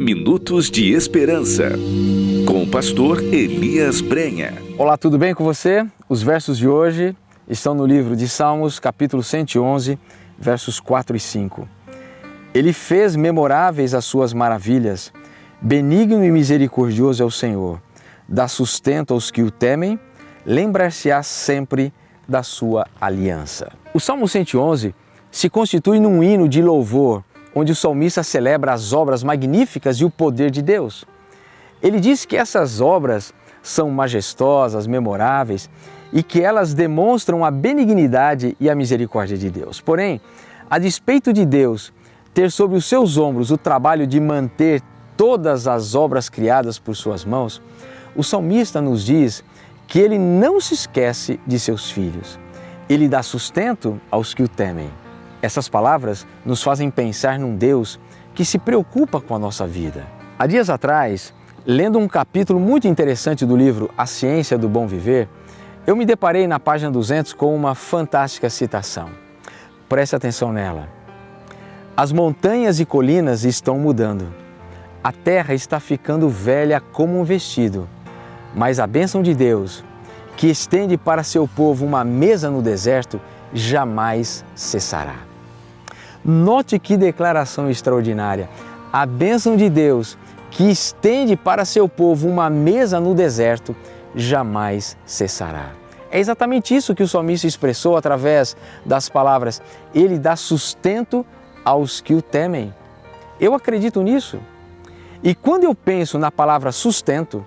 Minutos de Esperança, com o pastor Elias Brenha. Olá, tudo bem com você? Os versos de hoje estão no livro de Salmos, capítulo 111, versos 4 e 5. Ele fez memoráveis as suas maravilhas, benigno e misericordioso é o Senhor, dá sustento aos que o temem, lembrar-se-á sempre da sua aliança. O Salmo 111 se constitui num hino de louvor onde o salmista celebra as obras magníficas e o poder de Deus. Ele diz que essas obras são majestosas, memoráveis e que elas demonstram a benignidade e a misericórdia de Deus. Porém, a despeito de Deus ter sobre os seus ombros o trabalho de manter todas as obras criadas por suas mãos, o salmista nos diz que ele não se esquece de seus filhos. Ele dá sustento aos que o temem. Essas palavras nos fazem pensar num Deus que se preocupa com a nossa vida. Há dias atrás, lendo um capítulo muito interessante do livro A Ciência do Bom Viver, eu me deparei na página 200 com uma fantástica citação. Preste atenção nela. As montanhas e colinas estão mudando. A terra está ficando velha como um vestido, mas a bênção de Deus, que estende para seu povo uma mesa no deserto, jamais cessará. Note que declaração extraordinária. A bênção de Deus, que estende para seu povo uma mesa no deserto, jamais cessará. É exatamente isso que o salmista expressou através das palavras: Ele dá sustento aos que o temem. Eu acredito nisso. E quando eu penso na palavra sustento,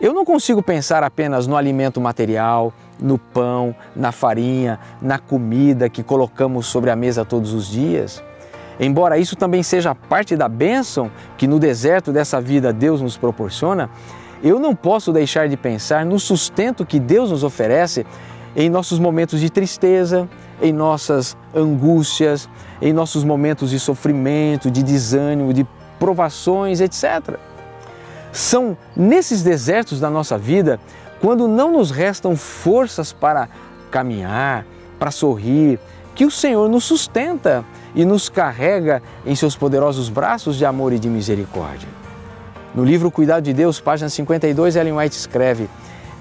eu não consigo pensar apenas no alimento material, no pão, na farinha, na comida que colocamos sobre a mesa todos os dias. Embora isso também seja parte da bênção que no deserto dessa vida Deus nos proporciona, eu não posso deixar de pensar no sustento que Deus nos oferece em nossos momentos de tristeza, em nossas angústias, em nossos momentos de sofrimento, de desânimo, de provações, etc. São nesses desertos da nossa vida quando não nos restam forças para caminhar, para sorrir, que o Senhor nos sustenta e nos carrega em seus poderosos braços de amor e de misericórdia. No livro Cuidado de Deus, página 52, Ellen White escreve: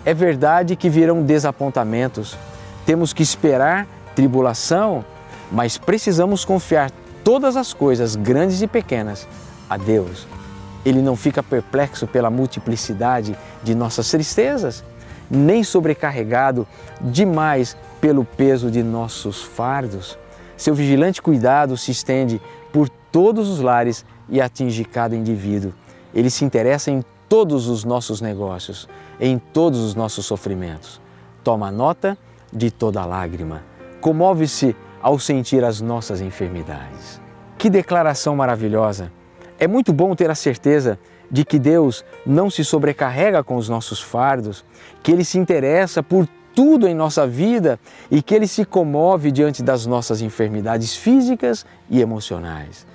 É verdade que virão desapontamentos, temos que esperar tribulação, mas precisamos confiar todas as coisas, grandes e pequenas, a Deus ele não fica perplexo pela multiplicidade de nossas tristezas, nem sobrecarregado demais pelo peso de nossos fardos. Seu vigilante cuidado se estende por todos os lares e atinge cada indivíduo. Ele se interessa em todos os nossos negócios, em todos os nossos sofrimentos. Toma nota de toda lágrima. Comove-se ao sentir as nossas enfermidades. Que declaração maravilhosa! É muito bom ter a certeza de que Deus não se sobrecarrega com os nossos fardos, que Ele se interessa por tudo em nossa vida e que Ele se comove diante das nossas enfermidades físicas e emocionais.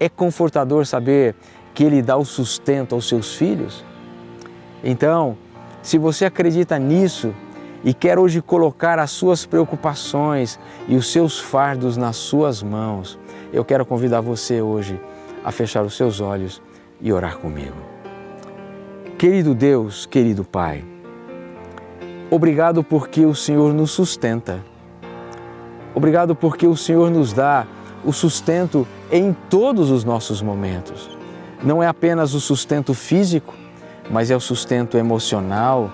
É confortador saber que Ele dá o sustento aos seus filhos. Então, se você acredita nisso e quer hoje colocar as suas preocupações e os seus fardos nas suas mãos, eu quero convidar você hoje a fechar os seus olhos e orar comigo. Querido Deus, querido Pai, obrigado porque o Senhor nos sustenta. Obrigado porque o Senhor nos dá o sustento em todos os nossos momentos. Não é apenas o sustento físico, mas é o sustento emocional,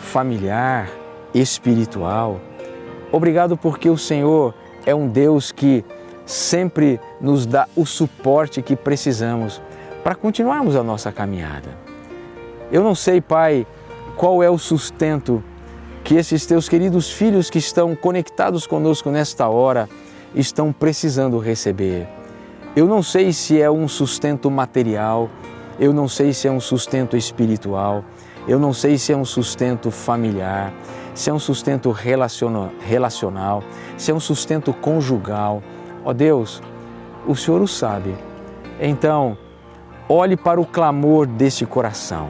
familiar, espiritual. Obrigado porque o Senhor é um Deus que sempre nos dá o suporte que precisamos para continuarmos a nossa caminhada. Eu não sei, Pai, qual é o sustento que esses teus queridos filhos que estão conectados conosco nesta hora estão precisando receber. Eu não sei se é um sustento material, eu não sei se é um sustento espiritual, eu não sei se é um sustento familiar, se é um sustento relacional, se é um sustento conjugal Ó Deus, o Senhor o sabe. Então, olhe para o clamor deste coração.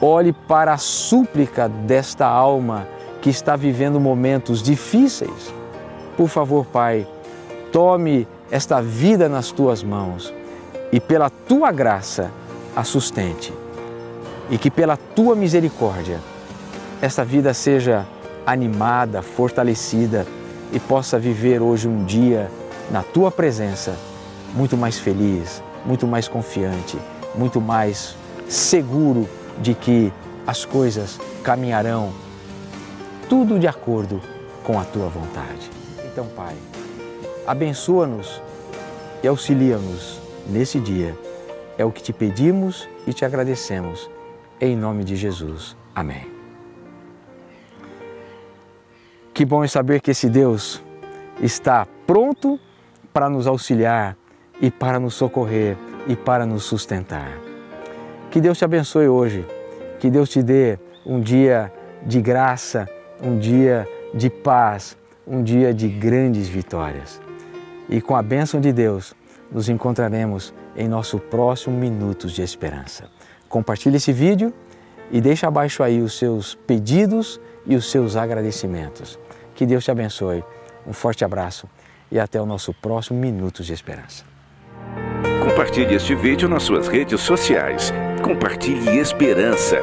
Olhe para a súplica desta alma que está vivendo momentos difíceis. Por favor, Pai, tome esta vida nas tuas mãos e pela tua graça a sustente e que pela tua misericórdia esta vida seja animada, fortalecida e possa viver hoje um dia na tua presença muito mais feliz, muito mais confiante, muito mais seguro de que as coisas caminharão tudo de acordo com a tua vontade. Então, Pai, abençoa-nos e auxilia-nos nesse dia. É o que te pedimos e te agradecemos. Em nome de Jesus. Amém. Que bom é saber que esse Deus está pronto para nos auxiliar e para nos socorrer e para nos sustentar. Que Deus te abençoe hoje. Que Deus te dê um dia de graça, um dia de paz, um dia de grandes vitórias. E com a bênção de Deus, nos encontraremos em nosso próximo Minutos de Esperança. Compartilhe esse vídeo e deixe abaixo aí os seus pedidos e os seus agradecimentos. Que Deus te abençoe. Um forte abraço e até o nosso próximo Minutos de Esperança. Compartilhe este vídeo nas suas redes sociais. Compartilhe esperança.